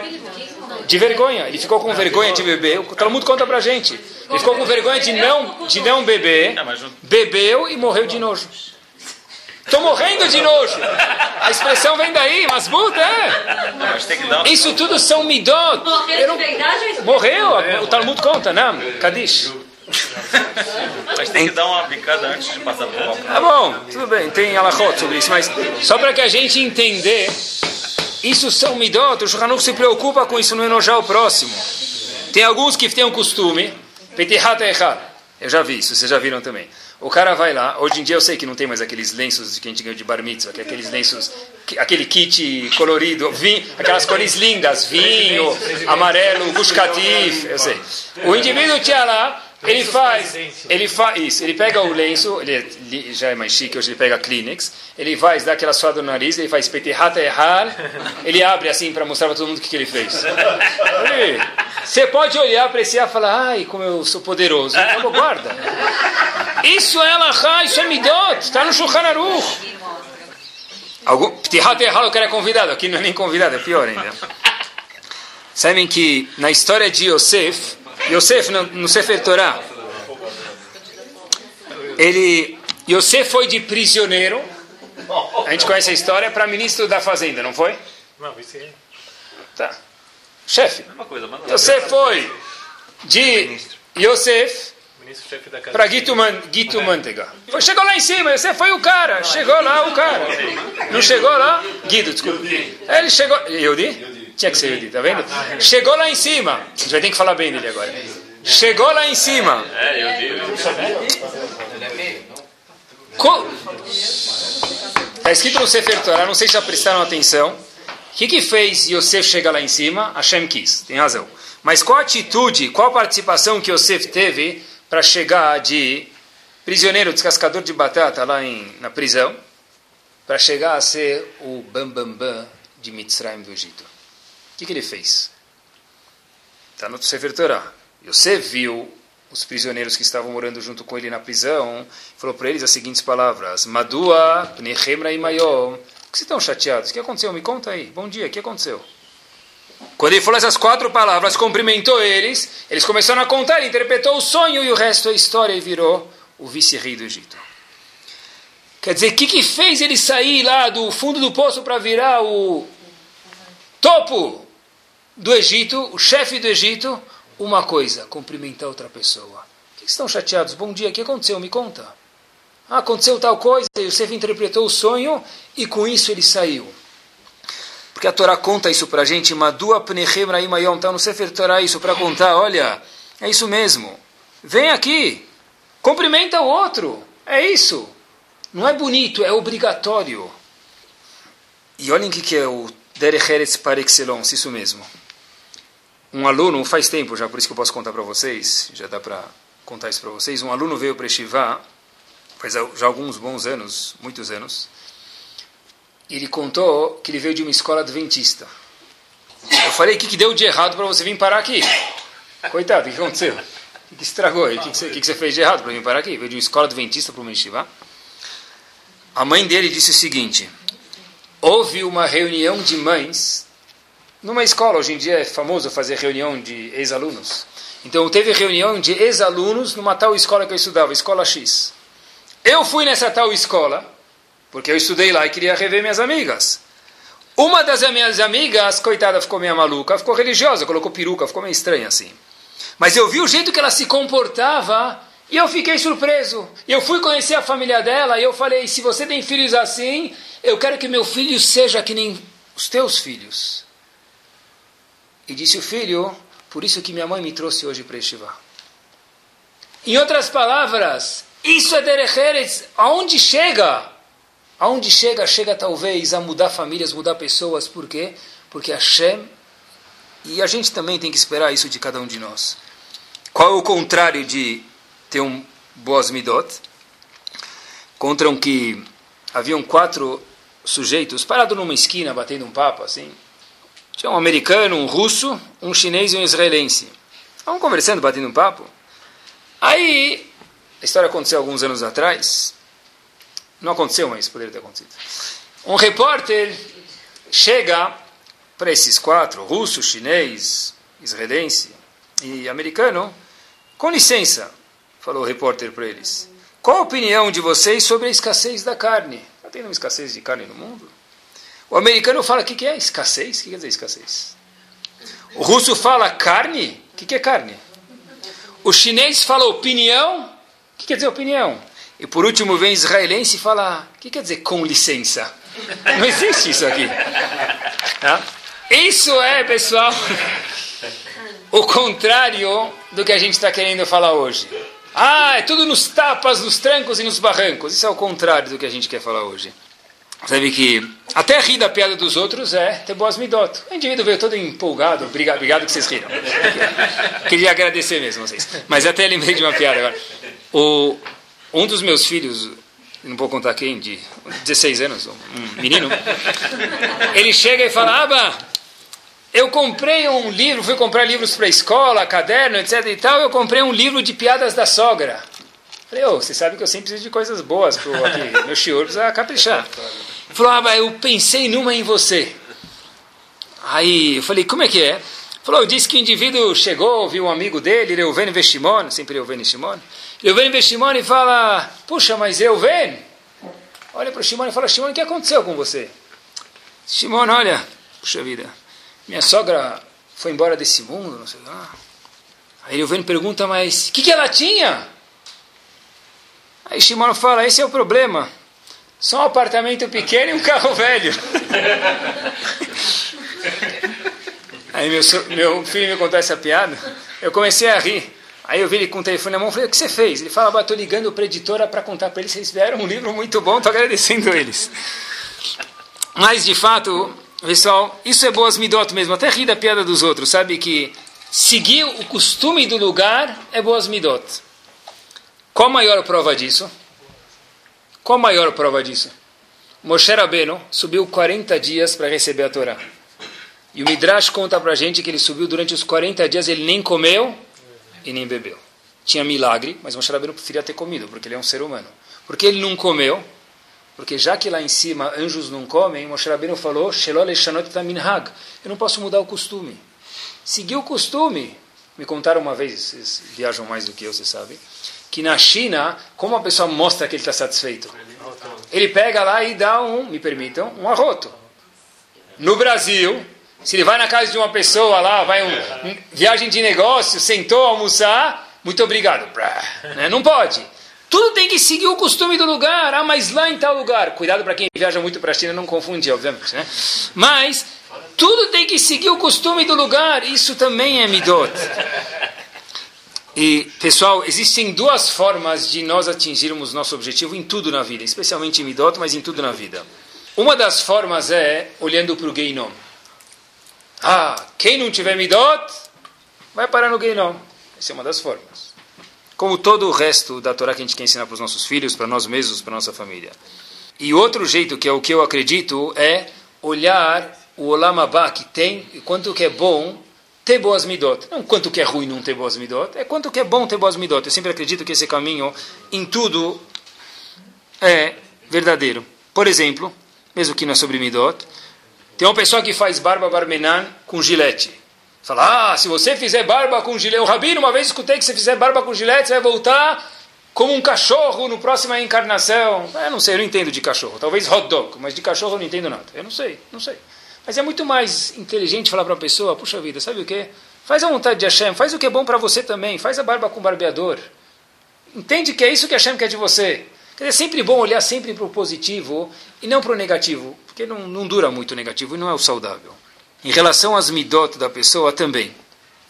B: De vergonha. Ele ficou com vergonha de beber. O Talmud conta pra gente. Ele ficou com vergonha de não, de não beber, bebeu e morreu de nojo. Estou morrendo de nojo. A expressão vem daí, mas muda, é. Isso tudo são midot.
C: Morreu não... de verdade
B: Morreu, o Talmud conta, não? Kadish.
D: Mas tem que dar uma picada antes de passar por copo.
B: Tá bom, tudo bem, tem alachot sobre isso, mas só para que a gente entender, isso são midot, o Shulchan se preocupa com isso, não enojar o próximo. Tem alguns que têm um costume, petihat eu já vi isso, vocês já viram também. O cara vai lá, hoje em dia eu sei que não tem mais aqueles lenços que a gente ganhou de bar mitzvah, que é aqueles lenços, aquele kit colorido, vinho, aquelas cores lindas, vinho, amarelo, gushkatif, eu sei. O indivíduo tinha lá, ele faz, ele faz isso, ele pega o lenço, ele já é mais chique, hoje ele pega Kleenex, ele faz, dá aquela suada no nariz, ele faz petihata errar, ele abre assim para mostrar para todo mundo o que, que ele fez. Você pode olhar, apreciar e falar, ai, como eu sou poderoso. Então, guarda. Isso é Alahá, isso é Midot, está no Shulchan Aruch. Algum, Petihata errar, o cara é convidado, aqui não é nem convidado, é pior ainda. Sabem que na história de Yosef, Yosef, no, no Sefer Torah, ele, Yosef foi de prisioneiro, a gente conhece a história, para ministro da fazenda, não foi?
E: Não, isso é.
B: Tá. Chefe. Yosef foi de Yosef para Guito, Man, Guito Mantega. Chegou lá em cima, Yosef foi o cara. Chegou lá o cara. Não chegou lá? Guido, desculpa. Ele chegou. Yudi? Tinha que ser Yudi, tá vendo? Chegou lá em cima. A gente vai ter que falar bem dele agora. Chegou lá em cima. É, Está escrito no Sefer Torah, não sei se já prestaram atenção. O que, que fez Yosef chegar lá em cima? Hashem quis, tem razão. Mas qual atitude, qual participação que Yosef teve para chegar de prisioneiro, descascador de batata lá em, na prisão, para chegar a ser o bambambam bam, bam de Mitzrayim do Egito? que, que ele fez? Está no Sefer Torah. Você viu os prisioneiros que estavam morando junto com ele na prisão, falou para eles as seguintes palavras: Madua pnechem raimayom que vocês estão chateados? O que aconteceu? Me conta aí. Bom dia, o que aconteceu? Quando ele falou essas quatro palavras, cumprimentou eles, eles começaram a contar, ele interpretou o sonho e o resto é história e virou o vice-rei do Egito. Quer dizer, o que, que fez ele sair lá do fundo do poço para virar o topo do Egito, o chefe do Egito? Uma coisa, cumprimentar outra pessoa. O que, que estão chateados? Bom dia, o que aconteceu? Me conta. Ah, aconteceu tal coisa, e o Sefer interpretou o sonho e com isso ele saiu. Porque a Torá conta isso para a gente, Madua Pnechem Ra'imayom, está no Sefer Torá isso para contar, olha, é isso mesmo. Vem aqui, cumprimenta o outro, é isso. Não é bonito, é obrigatório. E olhem o que, que é o Derech Eretz par excellence, isso mesmo. Um aluno, faz tempo já, por isso que eu posso contar para vocês, já dá para contar isso para vocês. Um aluno veio para Estivá, faz já alguns bons anos, muitos anos, ele contou que ele veio de uma escola adventista. Eu falei, o que, que deu de errado para você vir parar aqui? Coitado, o que aconteceu? O que estragou? O que, que, você, que, você fez de errado para vir parar aqui? Veio de uma escola adventista para uma Estivá? A mãe dele disse o seguinte: houve uma reunião de mães numa escola. Hoje em dia é famoso fazer reunião de ex-alunos. Então teve reunião de ex-alunos numa tal escola que eu estudava, escola X. Eu fui nessa tal escola porque eu estudei lá e queria rever minhas amigas. Uma das minhas amigas, coitada, ficou meio maluca, ficou religiosa, colocou peruca, ficou meio estranha assim. Mas eu vi o jeito que ela se comportava e eu fiquei surpreso. Eu fui conhecer a família dela e eu falei: se você tem filhos assim, eu quero que meu filho seja que nem os teus filhos. E disse o filho: por isso que minha mãe me trouxe hoje para Estivá. Em outras palavras, isso é Derecheres. Aonde chega? Aonde chega? Chega talvez a mudar famílias, mudar pessoas. Por quê? Porque Hashem, e a gente também tem que esperar isso de cada um de nós. Qual é o contrário de ter um boas midot. Contam que haviam quatro sujeitos parados numa esquina, batendo um papo, assim. Tinha um americano, um russo, um chinês e um israelense. Estavam conversando, batendo um papo. Aí, a história aconteceu alguns anos atrás. Não aconteceu, mas poderia ter acontecido. Um repórter chega para esses quatro, russo, chinês, israelense e americano, com licença, falou o repórter para eles. Qual a opinião de vocês sobre a escassez da carne? Está tendo uma escassez de carne no mundo? O americano fala, o que, que é escassez? O que quer dizer escassez? O russo fala carne? O que, que é carne? O chinês fala opinião? Que quer dizer opinião? E por último vem israelense e fala, o que quer dizer com licença? Não existe isso aqui. Tá? Isso é, pessoal, o contrário do que a gente está querendo falar hoje. Ah, é tudo nos tapas, nos trancos e nos barrancos. Isso é o contrário do que a gente quer falar hoje. Sabe que até rir da piada dos outros é ter boas midot. O indivíduo veio todo empolgado. Obrigado, obrigado que vocês riram. Queria agradecer mesmo vocês. Mas até lembrei de uma piada agora. O, um dos meus filhos, não vou contar quem, de 16 anos, um menino, ele chega e fala, Aba, eu comprei um livro, fui comprar livros para a escola, caderno, etc e tal, eu comprei um livro de piadas da sogra. Falei, ô, oh, você sabe que eu sempre preciso de coisas boas pro aqui, meu senhor precisa caprichar. Ele falou, ah, eu pensei numa em você. Aí eu falei, como é que é? Falou, disse que o indivíduo chegou, viu um amigo dele, Reuven Veshimon, sempre Reuven Shimon. Reuven Veshimon e fala, puxa, mas Reuven, olha para o Shimon e fala, Shimon, o que aconteceu com você? Shimon, olha, puxa vida, minha sogra foi embora desse mundo, não sei lá. Aí Veno pergunta, mas o que, que ela tinha? Aí Shimon fala, esse é o problema. Só um apartamento pequeno e um carro velho. Aí meu, meu filho me contou essa piada, eu comecei a rir. Aí eu vi ele com o telefone na mão e falei, o que você fez? Ele fala, estou ligando para a editora para contar para eles, vocês fizeram um livro muito bom, estou agradecendo eles. Mas, de fato, Pessoal, isso é boas midot mesmo, até rir da piada dos outros, sabe que seguir o costume do lugar é boas midot. Qual a maior prova disso? Qual a maior prova disso? Moshe Rabbeinu subiu 40 dias para receber a Torá. E o Midrash conta para a gente que ele subiu durante os 40 dias, ele nem comeu e nem bebeu. Tinha milagre, mas Moshe Rabbeinu preferia ter comido, porque ele é um ser humano. Porque ele não comeu, Porque já que lá em cima anjos não comem, Moshe Rabbeinu falou, eu não posso mudar o costume. Seguir o costume. Me contaram uma vez, vocês viajam mais do que eu, você sabe, que na China, como a pessoa mostra que ele está satisfeito? Ele pega lá e dá um, me permitam, um arroto. No Brasil, se ele vai na casa de uma pessoa lá, vai um, um viagem de negócio, sentou almoçar, muito obrigado. Né? Não pode. Tudo tem que seguir o costume do lugar. Ah, mas lá em tal lugar. Cuidado para quem viaja muito para a China não confundir, obviamente. Né? Mas tudo tem que seguir o costume do lugar. Isso também é midot. E, pessoal, existem duas formas de nós atingirmos nosso objetivo em tudo na vida, especialmente em midot, mas em tudo na vida. Uma das formas é olhando para o Geinom. Ah, quem não tiver midot, vai parar no Geinom. Essa é uma das formas. Como todo o resto da Torá que a gente quer ensinar para os nossos filhos, para nós mesmos, para nossa família. E outro jeito, que é o que eu acredito, é olhar o Olam Abba que tem, e quanto que é bom ter boas midot. Não quanto que é ruim não ter boas midot, é quanto que é bom ter boas midot. Eu sempre acredito que esse caminho, em tudo, é verdadeiro. Por exemplo, mesmo que não é sobre midot, tem uma pessoa que faz barba barmenan com gilete. Fala, ah, se você fizer barba com gilete... O Rabino, uma vez escutei que se fizer barba com gilete, você vai voltar como um cachorro no próxima encarnação. Eu não sei, eu não entendo de cachorro. Talvez hot dog, mas de cachorro eu não entendo nada. Eu não sei, não sei. Mas é muito mais inteligente falar para a pessoa, puxa vida, sabe o que? Faz a vontade de Hashem, faz o que é bom para você também, faz a barba com barbeador. Entende que é isso que Hashem quer de você. Quer dizer, é sempre bom olhar sempre para o positivo e não para o negativo, porque não, não dura muito o negativo e não é o saudável. Em relação às midot da pessoa também.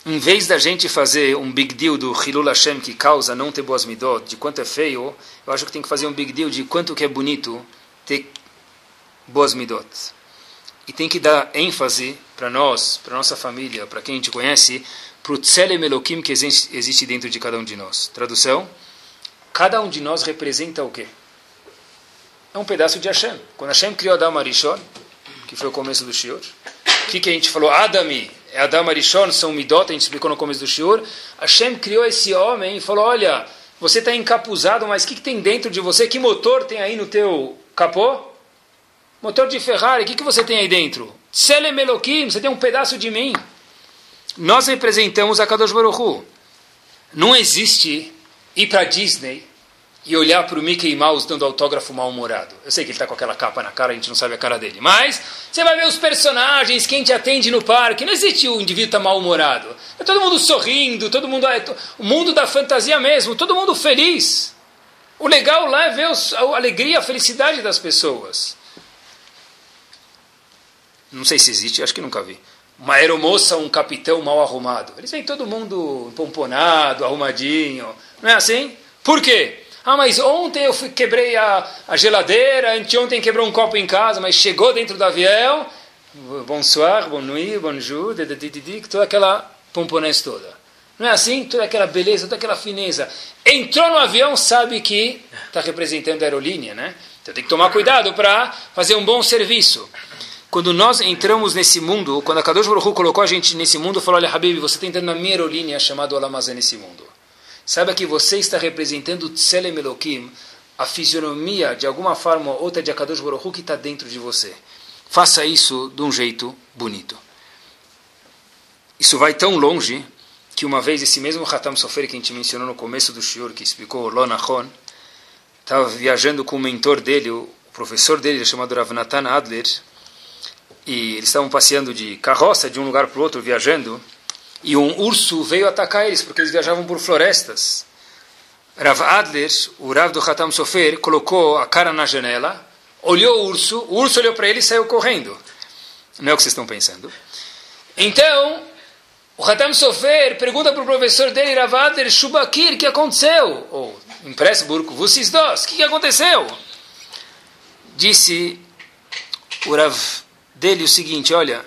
B: Em vez da gente fazer um big deal do Hilul Hashem que causa não ter boas midot, de quanto é feio, eu acho que tem que fazer um big deal de quanto que é bonito ter boas midot. E tem que dar ênfase para nós, para nossa família, para quem a gente conhece, para o Tselem Elohim que existe dentro de cada um de nós. Tradução? Cada um de nós representa o quê? É um pedaço de Hashem. Quando Hashem criou Adam Arishon, que foi o começo do Shiur, que, que a gente falou? Adami, é Adam Arishon, são Midot, a gente explicou no começo do Shiur. Hashem criou esse homem e falou, olha, você está encapuzado, mas o que, que, tem dentro de você? Que motor tem aí no teu capô? Motor de Ferrari, o que, que você tem aí dentro? Selem Elohim, você tem um pedaço de mim. Nós representamos a Kadosh Baruch Hu. Não existe ir para Disney e olhar para o Mickey Mouse dando autógrafo mal-humorado. Eu sei que ele está com aquela capa na cara, a gente não sabe a cara dele. Mas você vai ver os personagens, quem te atende no parque. Não existe o indivíduo tá mal-humorado. É todo mundo sorrindo, todo mundo. É, o mundo da fantasia mesmo, todo mundo feliz. O legal lá é ver os, a alegria, a felicidade das pessoas. Não sei se existe, acho que nunca vi. Uma aeromoça, um capitão mal arrumado. Eles vêm todo mundo pomponado, arrumadinho. Não é assim? Por quê? Ah, mas ontem eu fui, quebrei a, a geladeira, anteontem quebrou um copo em casa, mas chegou dentro do avião, bonsoir, bonne nuit, bonjour, toda aquela pomponês toda. Não é assim? Toda aquela beleza, toda aquela fineza. Entrou no avião, sabe que está representando a aerolínea, né? Então tem que tomar cuidado para fazer um bom serviço. Quando nós entramos nesse mundo, quando a Kadosh Baruch colocou a gente nesse mundo, falou, olha, Habib, você está entrando na minha aerolínea chamada Olamazé nesse mundo. Saiba que você está representando Tselem Elohim, a fisionomia, de alguma forma ou outra, de Akadosh Baruch que está dentro de você. Faça isso de um jeito bonito. Isso vai tão longe que uma vez esse mesmo Hatam Sofer que a gente mencionou no começo do Shiur, que explicou Lonachon, estava viajando com o mentor dele, o professor dele, chamado Ravnatan Adler, e eles estavam passeando de carroça de um lugar para o outro, viajando, e um urso veio atacar eles, porque eles viajavam por florestas. Rav Adler, o Rav do Hatam Sofer, colocou a cara na janela, olhou o urso, o urso olhou para ele e saiu correndo. Não é o que vocês estão pensando. Então, o Hatam Sofer pergunta para o professor dele, Rav Adler, Shubakir, o que aconteceu? Ou, em Pressburgo, vocês dois, o que aconteceu? Disse o Rav dele o seguinte, olha,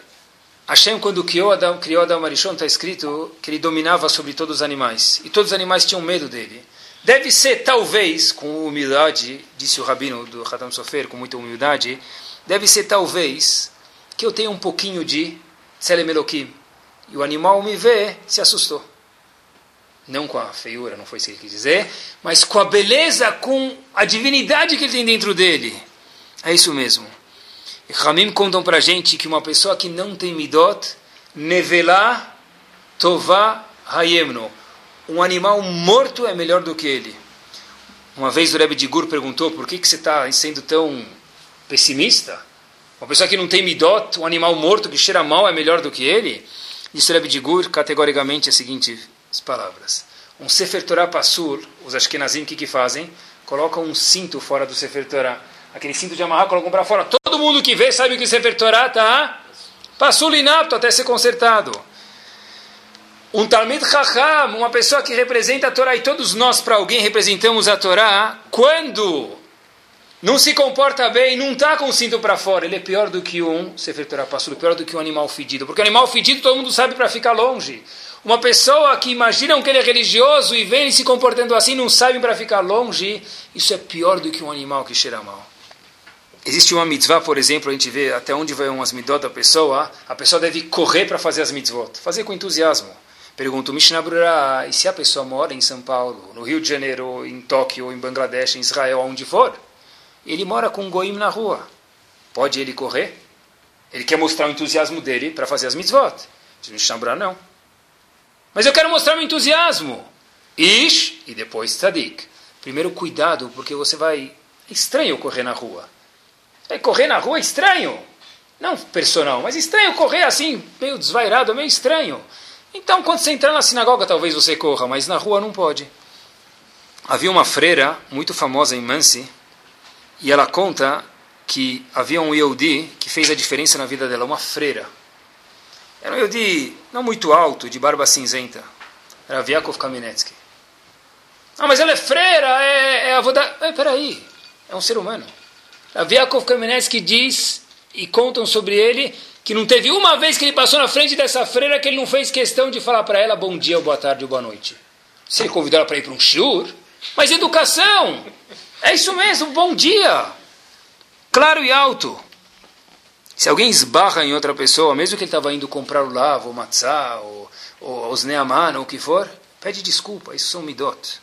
B: Hashem, quando criou Adão, criou Adão Arishon, está escrito que ele dominava sobre todos os animais. E todos os animais tinham medo dele. Deve ser, talvez, com humildade, disse o rabino do Hatam Sofer, com muita humildade, deve ser, talvez, que eu tenha um pouquinho de Tselem Elohim. E o animal me vê, se assustou. Não com a feiura, não foi isso que ele quis dizer, mas com a beleza, com a divinidade que ele tem dentro dele. É isso mesmo. E Ramim contam para gente que uma pessoa que não tem midot, nevelá tová hayemno. Um animal morto é melhor do que ele. Uma vez o Rebbe de Gur perguntou por que, que você está sendo tão pessimista? Uma pessoa que não tem midot, um animal morto que cheira mal é melhor do que ele? Disse o Rebbe de Gur categoricamente as seguintes palavras. Um Sefer Torah Passur, os Ashkenazim, o que, que fazem? Colocam um cinto fora do Sefer Torah. Aquele cinto de amarrar, colocam para fora. Todo mundo que vê sabe que o Sefer Torah está Passur inapto até ser consertado. Um Talmid Chacham, uma pessoa que representa a Torá, e todos nós, para alguém, representamos a Torá, quando não se comporta bem, não está com o cinto para fora, ele é pior do que um Sefer Torah Passur, pior do que um animal fedido. Porque animal fedido todo mundo sabe para ficar longe. Uma pessoa que imaginam que ele é religioso e vem se comportando assim, não sabe para ficar longe, isso é pior do que um animal que cheira mal. Existe uma mitzvah, por exemplo, a gente vê até onde vai umas midot da pessoa, a pessoa deve correr para fazer as mitzvot, fazer com entusiasmo. Pergunto, Mishnah Brura, e se a pessoa mora em São Paulo, no Rio de Janeiro, em Tóquio, em Bangladesh, em Israel, onde for, ele mora com um goim na rua, pode ele correr? Ele quer mostrar o entusiasmo dele para fazer as mitzvot. Diz Mishnah Brura, não. Mas eu quero mostrar meu entusiasmo. Ish e depois tzadik. Primeiro, cuidado, porque você vai. É estranho correr na rua. É, correr na rua estranho. Não personal, mas estranho correr assim, meio desvairado, meio estranho. Então, quando você entrar na sinagoga, talvez você corra, mas na rua não pode. Havia uma freira muito famosa em Mansi, e ela conta que havia um Yehudi que fez a diferença na vida dela, uma freira. Era um Yehudi não muito alto, de barba cinzenta. Era Vyakov Kamenetsky. Ah, mas ela é freira, é, é avó da... É, peraí, é um ser humano. A Vyakov Kamenetsky diz, e contam sobre ele, que não teve uma vez que ele passou na frente dessa freira que ele não fez questão de falar para ela bom dia, boa tarde ou boa noite. Se ele convidou ela para ir para um shiur, mas educação, é isso mesmo, bom dia. Claro e alto. Se alguém esbarra em outra pessoa, mesmo que ele estava indo comprar o lavo, o matzá, ou, ou os neaman, ou o que for, pede desculpa, isso são midot.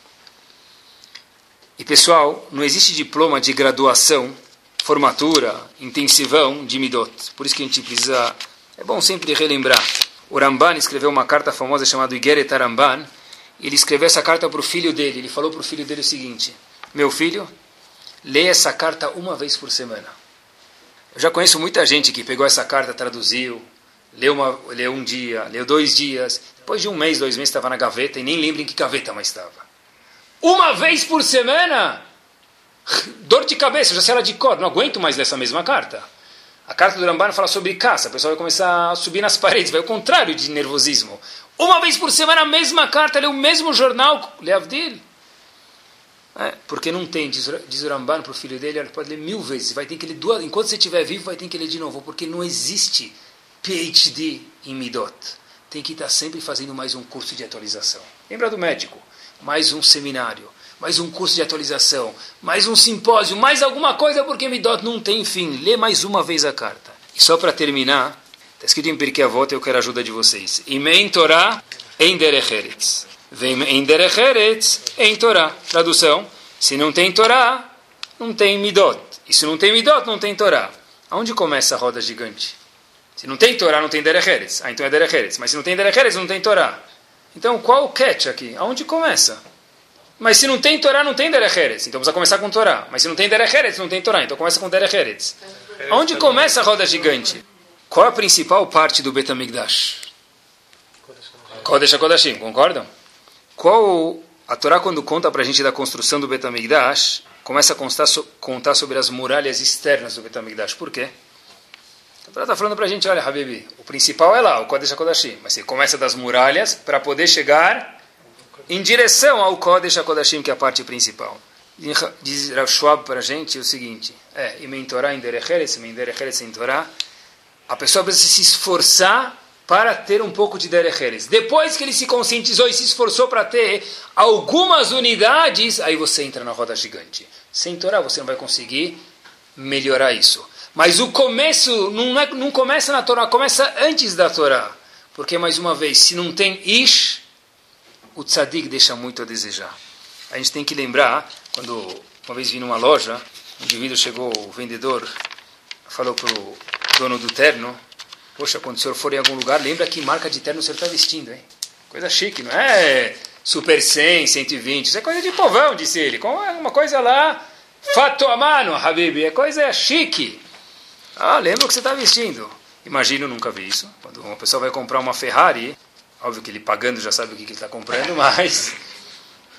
B: E pessoal, não existe diploma de graduação, formatura, intensivão de midot. Por isso que a gente precisa, é bom sempre relembrar. O Ramban escreveu uma carta famosa chamada Igeret Ramban, ele escreveu essa carta para o filho dele. Ele falou para o filho dele o seguinte: Meu filho, leia essa carta uma vez por semana. Eu já conheço muita gente que pegou essa carta, traduziu, leu, uma, leu um dia, leu dois dias, depois de um mês, dois meses estava na gaveta e nem lembra em que gaveta mais estava. Uma vez por semana? Dor de cabeça, já sei ela de cor, não aguento mais dessa mesma carta. A carta do Ramban fala sobre caça, a pessoa vai começar a subir nas paredes, vai ao contrário de nervosismo. Uma vez por semana a mesma carta, lê o mesmo jornal, lê Avdil. É, porque não tem, diz, o Ramban para o filho dele, ele pode ler mil vezes, vai ter que ler duas, enquanto você estiver vivo, vai ter que ler de novo, porque não existe PhD em Midot. Tem que estar sempre fazendo mais um curso de atualização. Lembra do médico? Mais um seminário, mais um curso de atualização, mais um simpósio, mais alguma coisa, porque Midot não tem fim. Lê mais uma vez a carta. E só para terminar, está escrito em Pirkei Avot, eu quero a ajuda de vocês. Imen Torah em Derecheretz. Vem em Derecheretz, em Torá. Tradução: se não tem Torá, não tem Midot. E se não tem Midot, não tem Torá. Aonde começa a roda gigante? Se não tem Torá, não tem Derecheretz. Ah, então é Derecheretz. Mas se não tem Derecheretz, não tem Torá. Então qual o catch aqui? Aonde começa? Mas se não tem Torá, não tem Derecheretz. Então precisa começar com Torá. Mas se não tem Derecheretz, não tem Torá. Então começa com Derecheretz. Aonde começa a roda gigante? Qual a principal parte do Betamigdash? Kodesh HaKodashim, concordam? Qual a Torá quando conta para a gente da construção do Betamigdash começa a constar, contar sobre as muralhas externas do Betamigdash. Por quê? A Torá está falando para a gente, olha, Habibi, o principal é lá, o Kodesh HaKodashim, mas você começa das muralhas para poder chegar em direção ao Kodesh HaKodashim, que é a parte principal. Diz Rav Schwab para a gente o seguinte, é, em Torá em Derecheres, em Derecheres em Torá, a pessoa precisa se esforçar para ter um pouco de Derecheres. Depois que ele se conscientizou e se esforçou para ter algumas unidades, aí você entra na roda gigante. Sem Torá você não vai conseguir melhorar isso. Mas o começo não, é, não começa na Torá, começa antes da Torá. Porque, mais uma vez, se não tem Ish, o tzadik deixa muito a desejar. A gente tem que lembrar, quando uma vez vi numa loja, um indivíduo chegou, o vendedor falou para o dono do terno, poxa, quando o senhor for em algum lugar, lembra que marca de terno o senhor está vestindo, hein? Coisa chique, não é Super 100, 120, isso é coisa de povão, disse ele. É uma coisa lá, fato a mano, Habib, é coisa chique. Ah, lembra o que você está vestindo. Imagino, nunca vi isso. Quando uma pessoa vai comprar uma Ferrari, óbvio que ele pagando já sabe o que, que ele está comprando, mas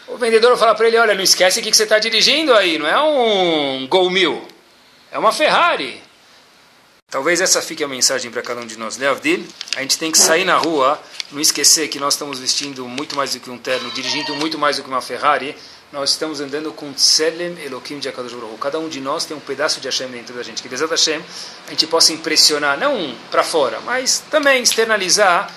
B: o vendedor fala para ele, olha, não esquece o que, que você está dirigindo aí, não é um Gol Mil, é uma Ferrari. Talvez essa fique a mensagem para cada um de nós. Leavdil, a gente tem que sair na rua, não esquecer que nós estamos vestindo muito mais do que um terno, dirigindo muito mais do que uma Ferrari. Nós estamos andando com Tselem Elohim de Akadosh Cada um de nós tem um pedaço de Hashem dentro da gente. Que Bezat Hashem a gente possa impressionar, não para fora, mas também externalizar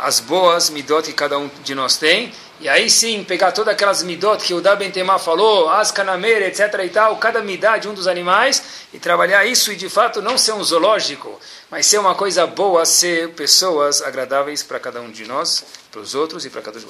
B: as boas midot que cada um de nós tem e aí sim, pegar todas aquelas midot que o Da Bentemá falou, as canameira, etc. e tal, cada midá de um dos animais, e trabalhar isso e de fato não ser um zoológico, mas ser uma coisa boa, ser pessoas agradáveis para cada um de nós, para os outros e para cada um de